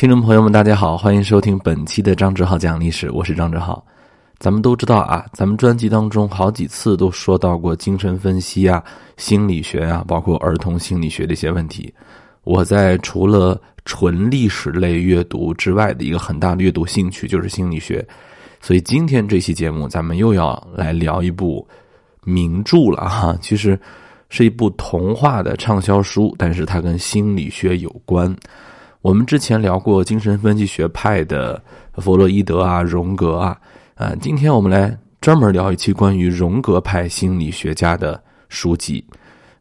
听众朋友们，大家好，欢迎收听本期的张志浩讲历史，我是张志浩。咱们都知道啊，咱们专辑当中好几次都说到过精神分析啊、心理学啊，包括儿童心理学的一些问题。我在除了纯历史类阅读之外的一个很大的阅读兴趣就是心理学，所以今天这期节目咱们又要来聊一部名著了哈。其实是一部童话的畅销书，但是它跟心理学有关。我们之前聊过精神分析学派的弗洛伊德啊、荣格啊，啊，今天我们来专门聊一期关于荣格派心理学家的书籍。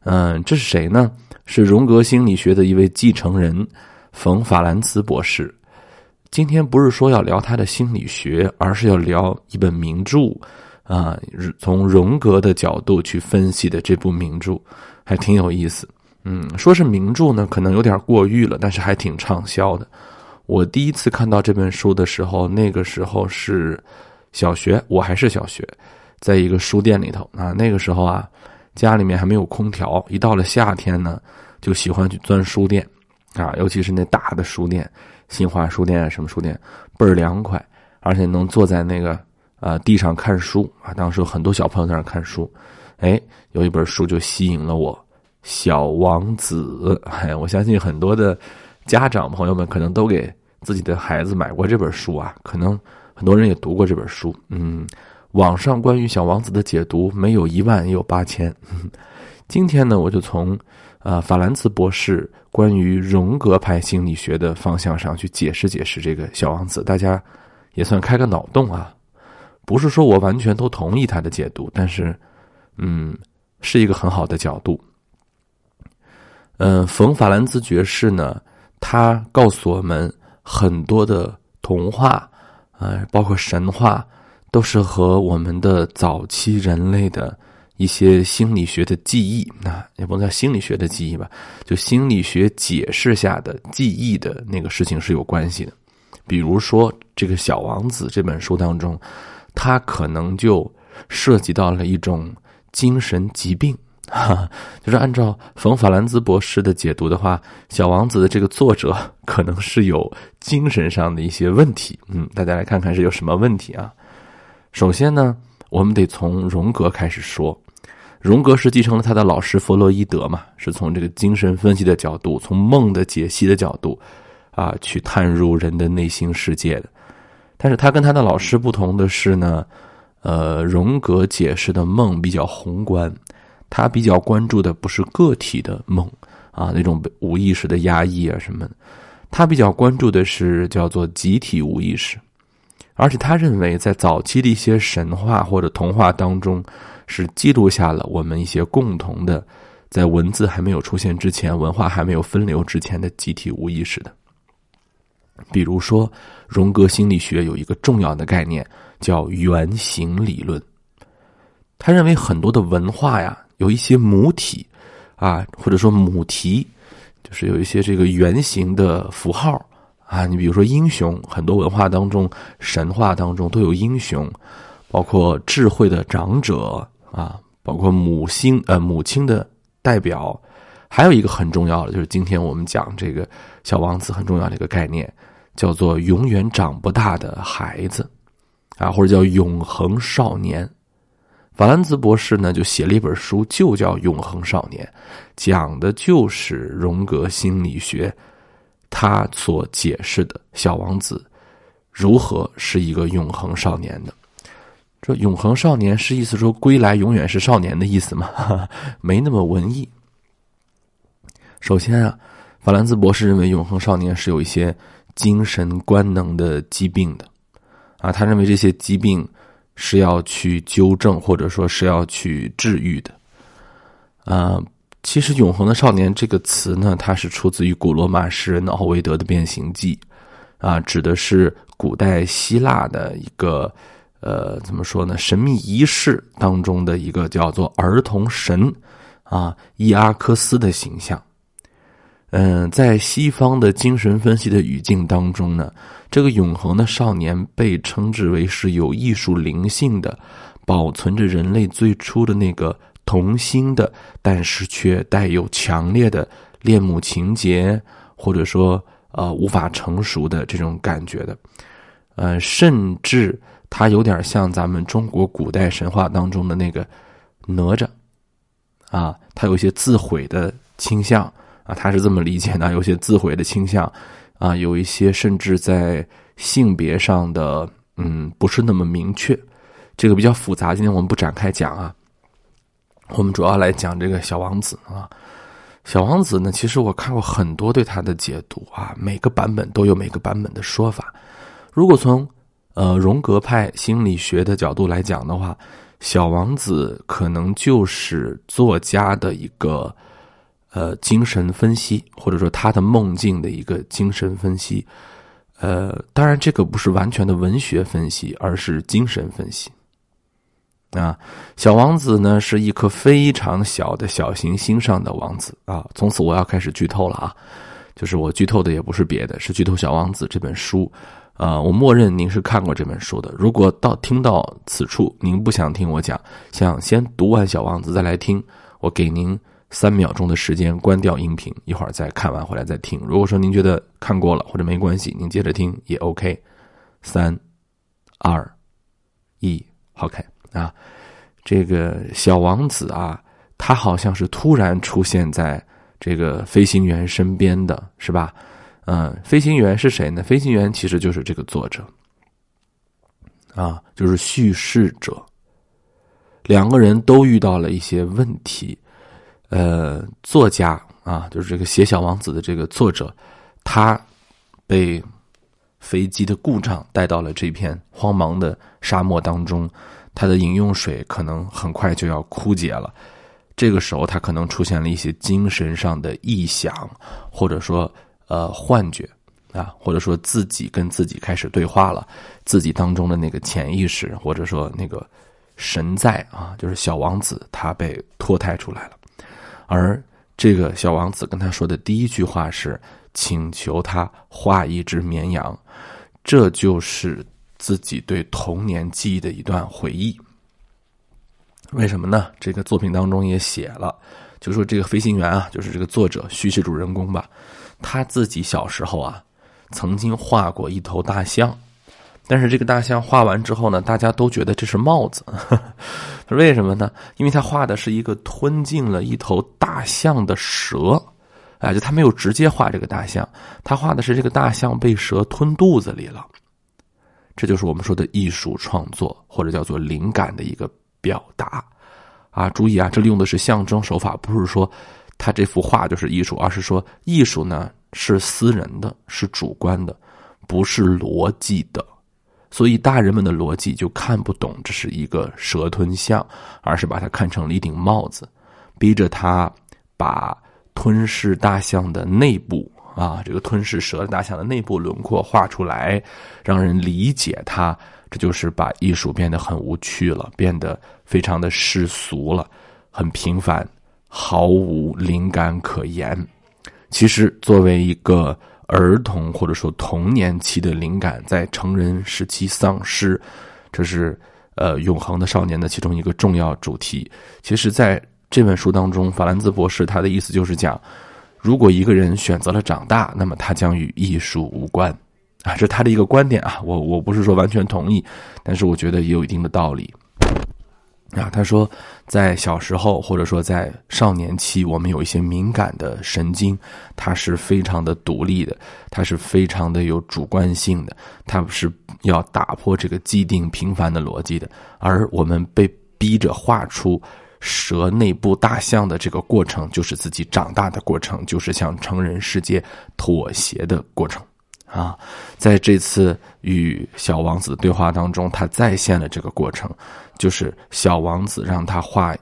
嗯，这是谁呢？是荣格心理学的一位继承人冯法兰茨博士。今天不是说要聊他的心理学，而是要聊一本名著啊，从荣格的角度去分析的这部名著，还挺有意思。嗯，说是名著呢，可能有点过誉了，但是还挺畅销的。我第一次看到这本书的时候，那个时候是小学，我还是小学，在一个书店里头啊。那个时候啊，家里面还没有空调，一到了夏天呢，就喜欢去钻书店啊，尤其是那大的书店，新华书店啊，什么书店，倍儿凉快，而且能坐在那个啊地上看书啊。当时有很多小朋友在那看书，哎，有一本书就吸引了我。小王子，哎，我相信很多的家长朋友们可能都给自己的孩子买过这本书啊，可能很多人也读过这本书。嗯，网上关于小王子的解读没有一万也有八千。今天呢，我就从啊法兰茨博士关于荣格派心理学的方向上去解释解释这个小王子，大家也算开个脑洞啊。不是说我完全都同意他的解读，但是嗯，是一个很好的角度。嗯，冯法兰兹爵士呢，他告诉我们很多的童话，啊，包括神话，都是和我们的早期人类的一些心理学的记忆，那也不能叫心理学的记忆吧，就心理学解释下的记忆的那个事情是有关系的。比如说，这个《小王子》这本书当中，它可能就涉及到了一种精神疾病。哈，就是按照冯法兰兹博士的解读的话，《小王子》的这个作者可能是有精神上的一些问题。嗯，大家来看看是有什么问题啊？首先呢，我们得从荣格开始说。荣格是继承了他的老师弗洛伊德嘛，是从这个精神分析的角度，从梦的解析的角度啊，去探入人的内心世界的。但是他跟他的老师不同的是呢，呃，荣格解释的梦比较宏观。他比较关注的不是个体的梦啊，那种无意识的压抑啊什么的，他比较关注的是叫做集体无意识，而且他认为在早期的一些神话或者童话当中，是记录下了我们一些共同的，在文字还没有出现之前，文化还没有分流之前的集体无意识的。比如说，荣格心理学有一个重要的概念叫原型理论，他认为很多的文化呀。有一些母体，啊，或者说母题，就是有一些这个原型的符号啊。你比如说英雄，很多文化当中、神话当中都有英雄，包括智慧的长者啊，包括母星呃母亲的代表。还有一个很重要的，就是今天我们讲这个小王子很重要的一个概念，叫做永远长不大的孩子啊，或者叫永恒少年。法兰兹博士呢，就写了一本书，就叫《永恒少年》，讲的就是荣格心理学，他所解释的小王子如何是一个永恒少年的。这永恒少年是意思说归来永远是少年的意思吗？没那么文艺。首先啊，法兰兹博士认为永恒少年是有一些精神官能的疾病的，啊，他认为这些疾病。是要去纠正，或者说是要去治愈的，啊，其实“永恒的少年”这个词呢，它是出自于古罗马诗人奥维德的《变形记》，啊，指的是古代希腊的一个，呃，怎么说呢？神秘仪式当中的一个叫做儿童神，啊，伊阿克斯的形象。嗯，在西方的精神分析的语境当中呢，这个永恒的少年被称之为是有艺术灵性的，保存着人类最初的那个童心的，但是却带有强烈的恋母情节，或者说呃无法成熟的这种感觉的，呃，甚至它有点像咱们中国古代神话当中的那个哪吒。啊，他有一些自毁的倾向啊，他是这么理解的，有些自毁的倾向啊，有一些甚至在性别上的嗯不是那么明确，这个比较复杂，今天我们不展开讲啊。我们主要来讲这个小王子啊，小王子呢，其实我看过很多对他的解读啊，每个版本都有每个版本的说法。如果从呃荣格派心理学的角度来讲的话，小王子可能就是作家的一个呃精神分析，或者说他的梦境的一个精神分析。呃，当然这个不是完全的文学分析，而是精神分析。啊，小王子呢是一颗非常小的小行星上的王子啊。从此我要开始剧透了啊，就是我剧透的也不是别的，是剧透《小王子》这本书。呃，我默认您是看过这本书的。如果到听到此处您不想听我讲，想先读完《小王子》再来听，我给您三秒钟的时间关掉音频，一会儿再看完回来再听。如果说您觉得看过了或者没关系，您接着听也 OK。三、二、一，OK。啊，这个小王子啊，他好像是突然出现在这个飞行员身边的，是吧？嗯，飞行员是谁呢？飞行员其实就是这个作者，啊，就是叙事者。两个人都遇到了一些问题，呃，作家啊，就是这个写小王子的这个作者，他被飞机的故障带到了这片荒茫的沙漠当中。他的饮用水可能很快就要枯竭了，这个时候他可能出现了一些精神上的异响，或者说呃幻觉啊，或者说自己跟自己开始对话了，自己当中的那个潜意识或者说那个神在啊，就是小王子他被脱胎出来了，而这个小王子跟他说的第一句话是请求他画一只绵羊，这就是。自己对童年记忆的一段回忆，为什么呢？这个作品当中也写了，就说这个飞行员啊，就是这个作者叙事主人公吧，他自己小时候啊，曾经画过一头大象，但是这个大象画完之后呢，大家都觉得这是帽子，为什么呢？因为他画的是一个吞进了一头大象的蛇，啊，就他没有直接画这个大象，他画的是这个大象被蛇吞肚子里了。这就是我们说的艺术创作，或者叫做灵感的一个表达，啊，注意啊，这里用的是象征手法，不是说他这幅画就是艺术，而是说艺术呢是私人的，是主观的，不是逻辑的，所以大人们的逻辑就看不懂这是一个蛇吞象，而是把它看成了一顶帽子，逼着他把吞噬大象的内部。啊，这个吞噬蛇的大象的内部轮廓画出来，让人理解它，这就是把艺术变得很无趣了，变得非常的世俗了，很平凡，毫无灵感可言。其实，作为一个儿童或者说童年期的灵感，在成人时期丧失，这是呃永恒的少年的其中一个重要主题。其实，在这本书当中，法兰兹博士他的意思就是讲。如果一个人选择了长大，那么他将与艺术无关，啊，这是他的一个观点啊。我我不是说完全同意，但是我觉得也有一定的道理。啊，他说，在小时候或者说在少年期，我们有一些敏感的神经，它是非常的独立的，它是非常的有主观性的，它是要打破这个既定平凡的逻辑的，而我们被逼着画出。蛇内部大象的这个过程，就是自己长大的过程，就是向成人世界妥协的过程啊！在这次与小王子对话当中，他再现了这个过程，就是小王子让他画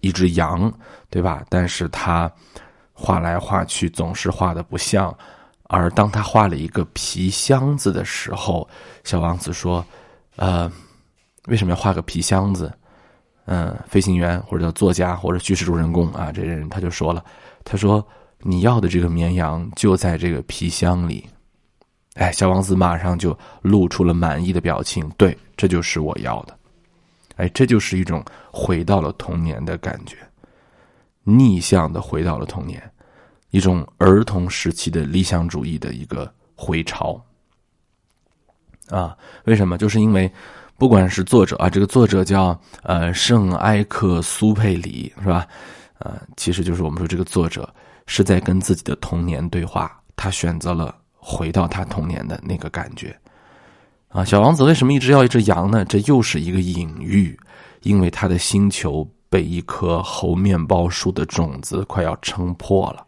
一只羊，对吧？但是他画来画去总是画的不像，而当他画了一个皮箱子的时候，小王子说：“呃，为什么要画个皮箱子？”嗯，飞行员或者叫作家或者叙事主人公啊，这人他就说了，他说你要的这个绵羊就在这个皮箱里，哎，小王子马上就露出了满意的表情，对，这就是我要的，哎，这就是一种回到了童年的感觉，逆向的回到了童年，一种儿童时期的理想主义的一个回潮。啊，为什么？就是因为，不管是作者啊，这个作者叫呃圣埃克苏佩里，是吧？呃，其实就是我们说这个作者是在跟自己的童年对话，他选择了回到他童年的那个感觉。啊，小王子为什么一直要一只羊呢？这又是一个隐喻，因为他的星球被一棵猴面包树的种子快要撑破了。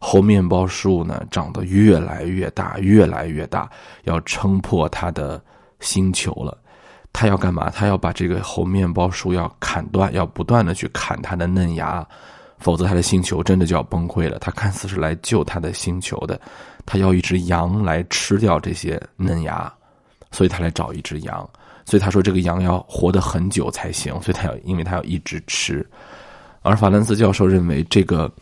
猴面包树呢，长得越来越大，越来越大，要撑破它的星球了。他要干嘛？他要把这个猴面包树要砍断，要不断的去砍它的嫩芽，否则他的星球真的就要崩溃了。他看似是来救他的星球的，他要一只羊来吃掉这些嫩芽，所以他来找一只羊。所以他说这个羊要活得很久才行，所以他要，因为他要一直吃。而法兰斯教授认为这个。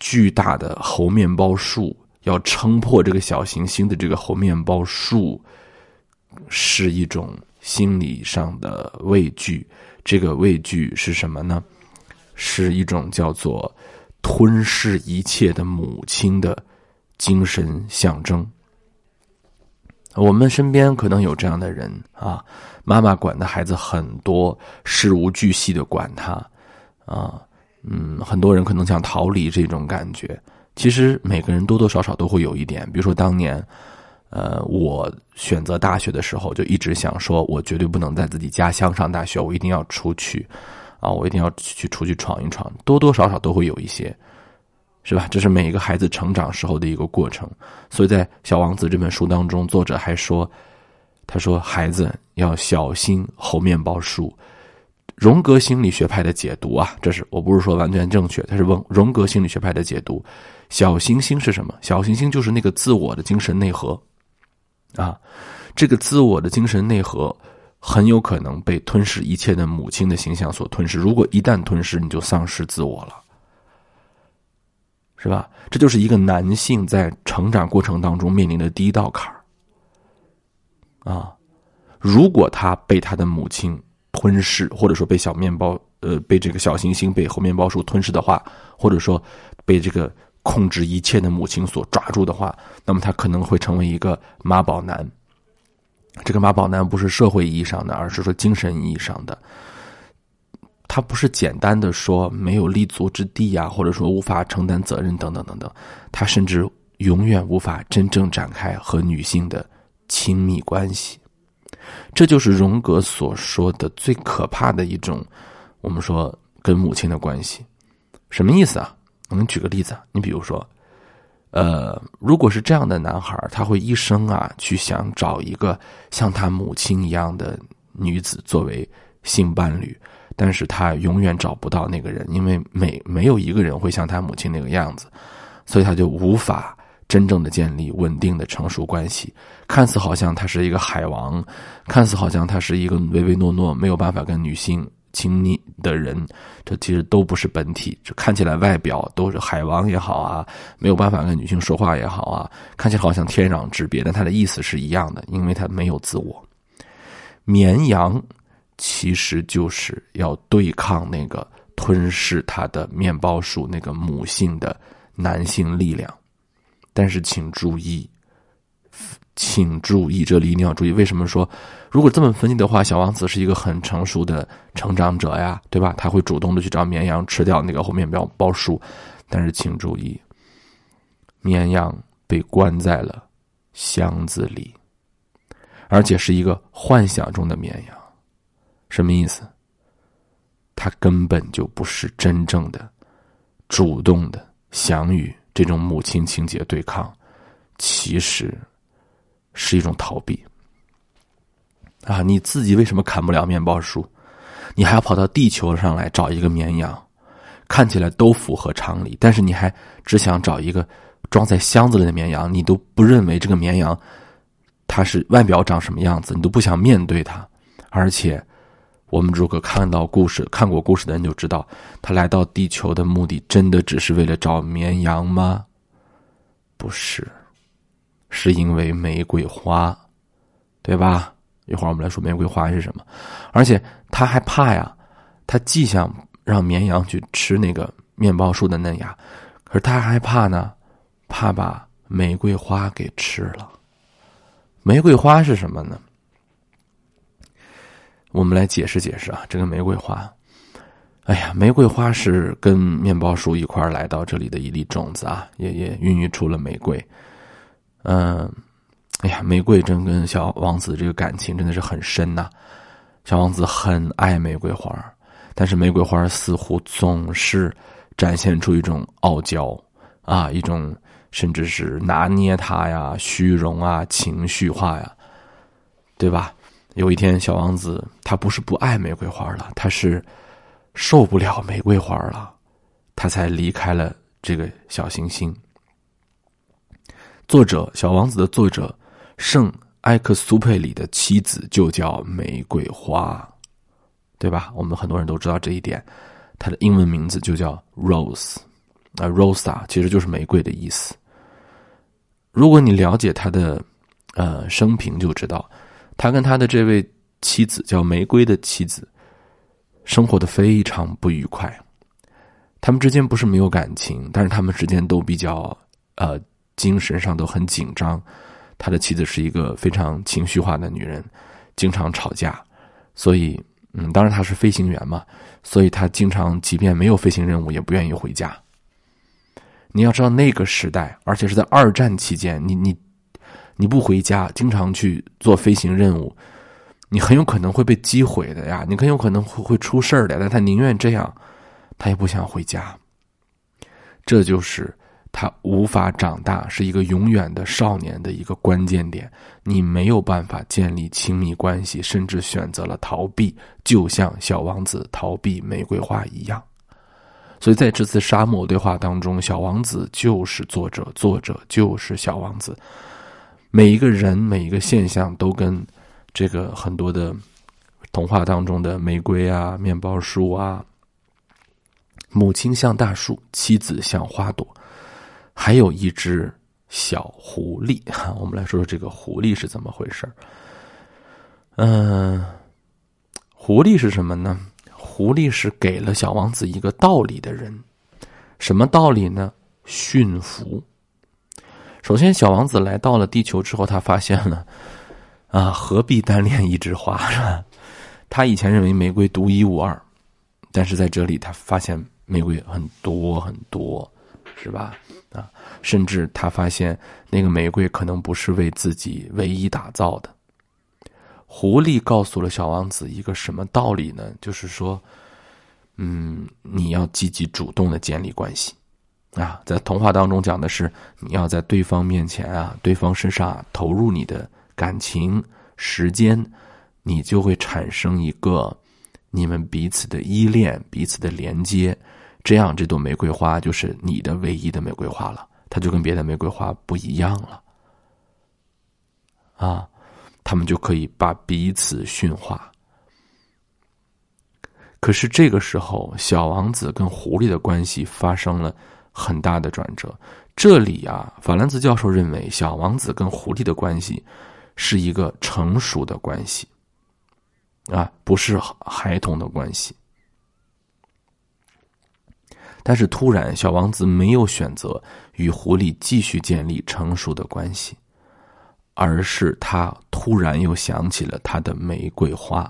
巨大的猴面包树要撑破这个小行星的这个猴面包树，是一种心理上的畏惧。这个畏惧是什么呢？是一种叫做吞噬一切的母亲的精神象征。我们身边可能有这样的人啊，妈妈管的孩子很多，事无巨细的管他啊。嗯，很多人可能想逃离这种感觉。其实每个人多多少少都会有一点。比如说当年，呃，我选择大学的时候，就一直想说，我绝对不能在自己家乡上大学，我一定要出去，啊，我一定要去出去闯一闯。多多少少都会有一些，是吧？这是每一个孩子成长时候的一个过程。所以在《小王子》这本书当中，作者还说，他说孩子要小心猴面包树。荣格心理学派的解读啊，这是我不是说完全正确，他是问荣格心理学派的解读。小行星是什么？小行星就是那个自我的精神内核啊，这个自我的精神内核很有可能被吞噬一切的母亲的形象所吞噬。如果一旦吞噬，你就丧失自我了，是吧？这就是一个男性在成长过程当中面临的第一道坎儿啊。如果他被他的母亲。吞噬，或者说被小面包，呃，被这个小行星被猴面包树吞噬的话，或者说被这个控制一切的母亲所抓住的话，那么他可能会成为一个妈宝男。这个妈宝男不是社会意义上的，而是说精神意义上的。他不是简单的说没有立足之地呀，或者说无法承担责任等等等等，他甚至永远无法真正展开和女性的亲密关系。这就是荣格所说的最可怕的一种，我们说跟母亲的关系，什么意思啊？我们举个例子，你比如说，呃，如果是这样的男孩，他会一生啊去想找一个像他母亲一样的女子作为性伴侣，但是他永远找不到那个人，因为没没有一个人会像他母亲那个样子，所以他就无法。真正的建立稳定的成熟关系，看似好像他是一个海王，看似好像他是一个唯唯诺诺、没有办法跟女性亲密的人，这其实都不是本体。这看起来外表都是海王也好啊，没有办法跟女性说话也好啊，看起来好像天壤之别，但他的意思是一样的，因为他没有自我。绵羊其实就是要对抗那个吞噬他的面包树那个母性的男性力量。但是请注意，请注意，这里一定要注意。为什么说，如果这么分析的话，小王子是一个很成熟的成长者呀，对吧？他会主动的去找绵羊吃掉那个后面包包树。但是请注意，绵羊被关在了箱子里，而且是一个幻想中的绵羊。什么意思？他根本就不是真正的、主动的想与。这种母亲情节对抗，其实是一种逃避啊！你自己为什么砍不了面包树？你还要跑到地球上来找一个绵羊？看起来都符合常理，但是你还只想找一个装在箱子里的绵羊？你都不认为这个绵羊它是外表长什么样子？你都不想面对它，而且。我们如果看到故事、看过故事的人就知道，他来到地球的目的真的只是为了找绵羊吗？不是，是因为玫瑰花，对吧？一会儿我们来说玫瑰花是什么。而且他还怕呀，他既想让绵羊去吃那个面包树的嫩芽，可是他害怕呢，怕把玫瑰花给吃了。玫瑰花是什么呢？我们来解释解释啊，这个玫瑰花。哎呀，玫瑰花是跟面包树一块来到这里的一粒种子啊，也也孕育出了玫瑰。嗯，哎呀，玫瑰真跟小王子这个感情真的是很深呐。小王子很爱玫瑰花，但是玫瑰花似乎总是展现出一种傲娇啊，一种甚至是拿捏他呀、虚荣啊、情绪化呀，对吧？有一天，小王子他不是不爱玫瑰花了，他是。受不了玫瑰花了，他才离开了这个小行星。作者《小王子》的作者圣埃克苏佩里的妻子就叫玫瑰花，对吧？我们很多人都知道这一点。他的英文名字就叫 Rose，啊，Rosa 其实就是玫瑰的意思。如果你了解他的呃生平，就知道他跟他的这位妻子叫玫瑰的妻子。生活的非常不愉快，他们之间不是没有感情，但是他们之间都比较呃精神上都很紧张。他的妻子是一个非常情绪化的女人，经常吵架，所以嗯，当然他是飞行员嘛，所以他经常即便没有飞行任务，也不愿意回家。你要知道那个时代，而且是在二战期间，你你你不回家，经常去做飞行任务。你很有可能会被击毁的呀，你很有可能会会出事儿的。但他宁愿这样，他也不想回家。这就是他无法长大，是一个永远的少年的一个关键点。你没有办法建立亲密关系，甚至选择了逃避，就像小王子逃避玫瑰花一样。所以在这次沙漠对话当中，小王子就是作者，作者就是小王子。每一个人，每一个现象都跟。这个很多的童话当中的玫瑰啊、面包树啊，母亲像大树，妻子像花朵，还有一只小狐狸。哈 我们来说说这个狐狸是怎么回事嗯，狐狸是什么呢？狐狸是给了小王子一个道理的人。什么道理呢？驯服。首先，小王子来到了地球之后，他发现了。啊，何必单恋一枝花？是吧？他以前认为玫瑰独一无二，但是在这里他发现玫瑰很多很多，是吧？啊，甚至他发现那个玫瑰可能不是为自己唯一打造的。狐狸告诉了小王子一个什么道理呢？就是说，嗯，你要积极主动的建立关系啊，在童话当中讲的是你要在对方面前啊，对方身上投入你的。感情、时间，你就会产生一个你们彼此的依恋、彼此的连接，这样这朵玫瑰花就是你的唯一的玫瑰花了，它就跟别的玫瑰花不一样了。啊，他们就可以把彼此驯化。可是这个时候，小王子跟狐狸的关系发生了很大的转折。这里啊，法兰兹教授认为，小王子跟狐狸的关系。是一个成熟的关系，啊，不是孩童的关系。但是突然，小王子没有选择与狐狸继续建立成熟的关系，而是他突然又想起了他的玫瑰花。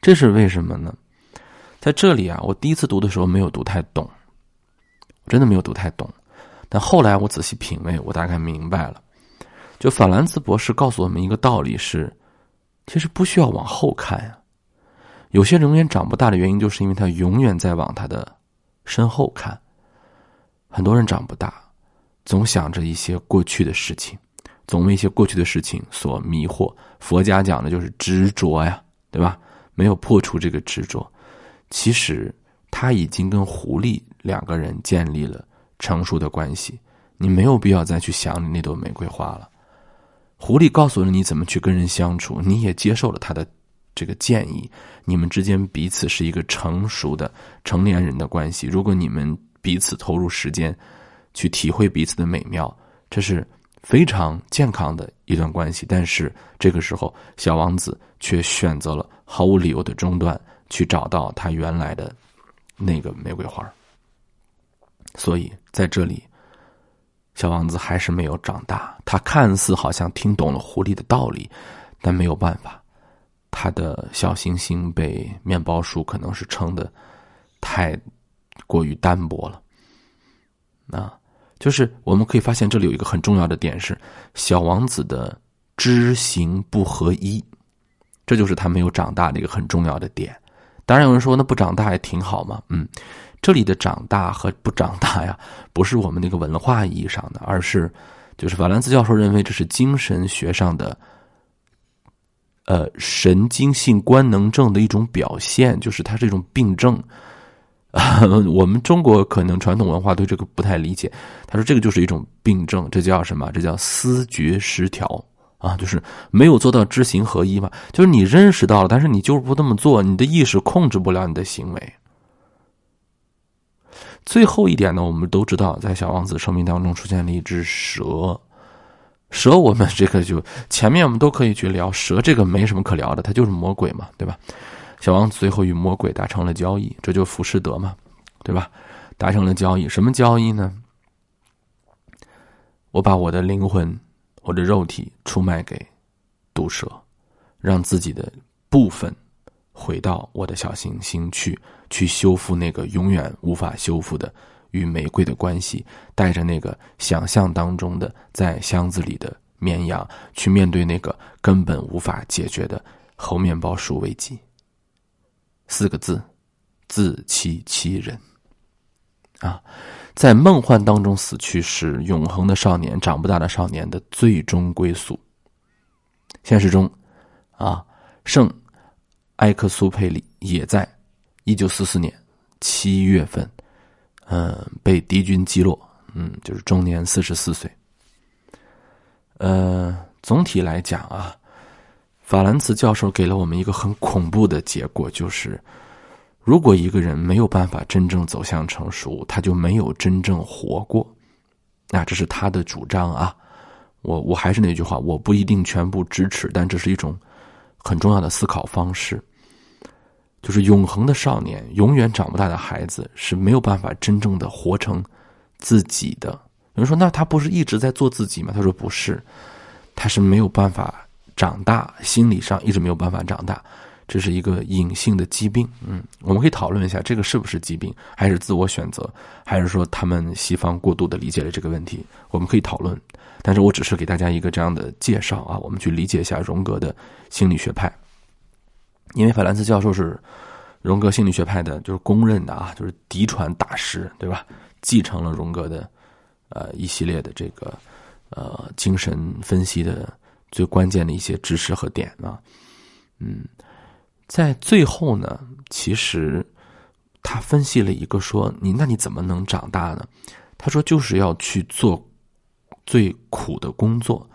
这是为什么呢？在这里啊，我第一次读的时候没有读太懂，真的没有读太懂。但后来我仔细品味，我大概明白了。就法兰茨博士告诉我们一个道理是，其实不需要往后看呀。有些人永远长不大的原因，就是因为他永远在往他的身后看。很多人长不大，总想着一些过去的事情，总为一些过去的事情所迷惑。佛家讲的就是执着呀，对吧？没有破除这个执着，其实他已经跟狐狸两个人建立了成熟的关系。你没有必要再去想你那朵玫瑰花了。狐狸告诉了你怎么去跟人相处，你也接受了他的这个建议。你们之间彼此是一个成熟的成年人的关系。如果你们彼此投入时间，去体会彼此的美妙，这是非常健康的一段关系。但是这个时候，小王子却选择了毫无理由的中断，去找到他原来的那个玫瑰花。所以在这里，小王子还是没有长大。他看似好像听懂了狐狸的道理，但没有办法，他的小行星被面包树可能是撑的太过于单薄了。啊，就是我们可以发现，这里有一个很重要的点是，小王子的知行不合一，这就是他没有长大的一个很重要的点。当然有人说，那不长大也挺好嘛。嗯，这里的长大和不长大呀，不是我们那个文化意义上的，而是就是法兰兹教授认为这是精神学上的，呃，神经性官能症的一种表现，就是它是一种病症。我们中国可能传统文化对这个不太理解。他说这个就是一种病症，这叫什么？这叫思觉失调啊，就是没有做到知行合一嘛。就是你认识到了，但是你就是不这么做，你的意识控制不了你的行为。最后一点呢，我们都知道，在小王子生命当中出现了一只蛇。蛇，我们这个就前面我们都可以去聊蛇，这个没什么可聊的，它就是魔鬼嘛，对吧？小王子最后与魔鬼达成了交易，这就浮士德嘛，对吧？达成了交易，什么交易呢？我把我的灵魂，我的肉体出卖给毒蛇，让自己的部分回到我的小行星去，去修复那个永远无法修复的与玫瑰的关系，带着那个想象当中的在箱子里的绵羊，去面对那个根本无法解决的猴面包树危机。四个字，自欺欺人。啊，在梦幻当中死去是永恒的少年，长不大的少年的最终归宿。现实中，啊，圣埃克苏佩里也在一九四四年七月份，嗯，被敌军击落，嗯，就是终年四十四岁。呃，总体来讲啊。法兰茨教授给了我们一个很恐怖的结果，就是如果一个人没有办法真正走向成熟，他就没有真正活过。那这是他的主张啊。我我还是那句话，我不一定全部支持，但这是一种很重要的思考方式。就是永恒的少年，永远长不大的孩子是没有办法真正的活成自己的。有人说，那他不是一直在做自己吗？他说不是，他是没有办法。长大，心理上一直没有办法长大，这是一个隐性的疾病。嗯，我们可以讨论一下，这个是不是疾病，还是自我选择，还是说他们西方过度的理解了这个问题？我们可以讨论，但是我只是给大家一个这样的介绍啊，我们去理解一下荣格的心理学派。因为法兰茨教授是荣格心理学派的，就是公认的啊，就是嫡传大师，对吧？继承了荣格的呃一系列的这个呃精神分析的。最关键的一些知识和点啊，嗯，在最后呢，其实他分析了一个说你那你怎么能长大呢？他说就是要去做最苦的工作，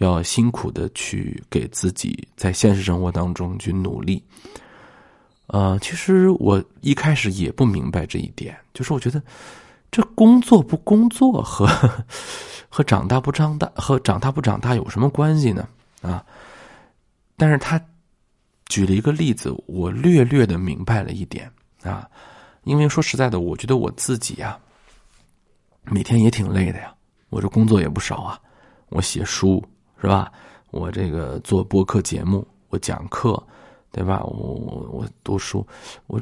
要辛苦的去给自己在现实生活当中去努力。呃，其实我一开始也不明白这一点，就是我觉得这工作不工作和。和长大不长大和长大不长大有什么关系呢？啊！但是他举了一个例子，我略略的明白了一点啊。因为说实在的，我觉得我自己呀，每天也挺累的呀。我这工作也不少啊，我写书是吧？我这个做播客节目，我讲课，对吧？我我我读书，我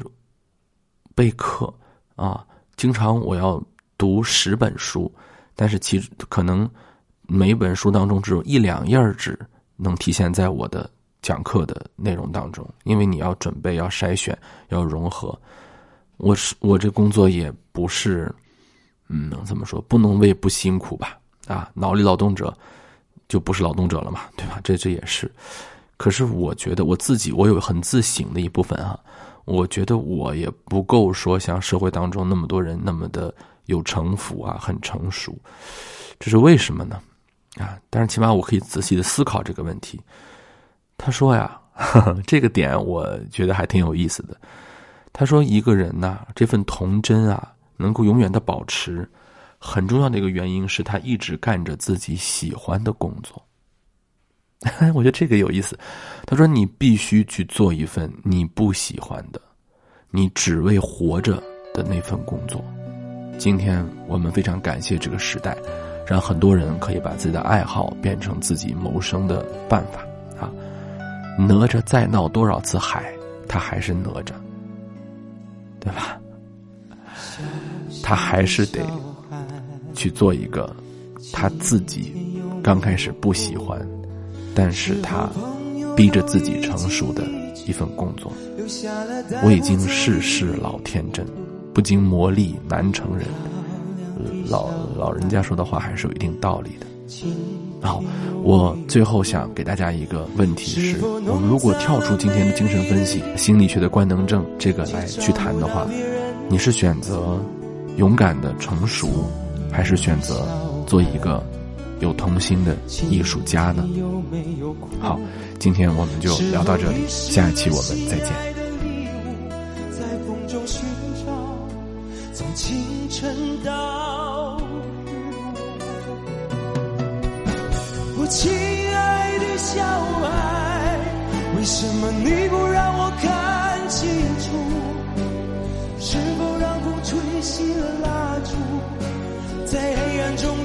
备课啊，经常我要读十本书。但是其可能每本书当中只有一两页纸能体现在我的讲课的内容当中，因为你要准备、要筛选、要融合。我是我这工作也不是，嗯，怎么说？不能谓不辛苦吧？啊，脑力劳动者就不是劳动者了嘛，对吧？这这也是。可是我觉得我自己，我有很自省的一部分啊。我觉得我也不够说像社会当中那么多人那么的。有城府啊，很成熟，这是为什么呢？啊，但是起码我可以仔细的思考这个问题。他说呀，这个点我觉得还挺有意思的。他说，一个人呐，这份童真啊，能够永远的保持，很重要的一个原因是他一直干着自己喜欢的工作。我觉得这个有意思。他说，你必须去做一份你不喜欢的，你只为活着的那份工作。今天我们非常感谢这个时代，让很多人可以把自己的爱好变成自己谋生的办法啊。哪吒再闹多少次海，他还是哪吒，对吧？他还是得去做一个他自己刚开始不喜欢，但是他逼着自己成熟的一份工作。我已经世事老天真。不经磨砺难成人，老老人家说的话还是有一定道理的。好，我最后想给大家一个问题是：我们如果跳出今天的精神分析、心理学的官能症这个来去谈的话，你是选择勇敢的成熟，还是选择做一个有童心的艺术家呢？好，今天我们就聊到这里，下一期我们再见。从清晨到我亲爱的小孩，为什么你不让我看清楚？是否让风吹熄了蜡烛，在黑暗中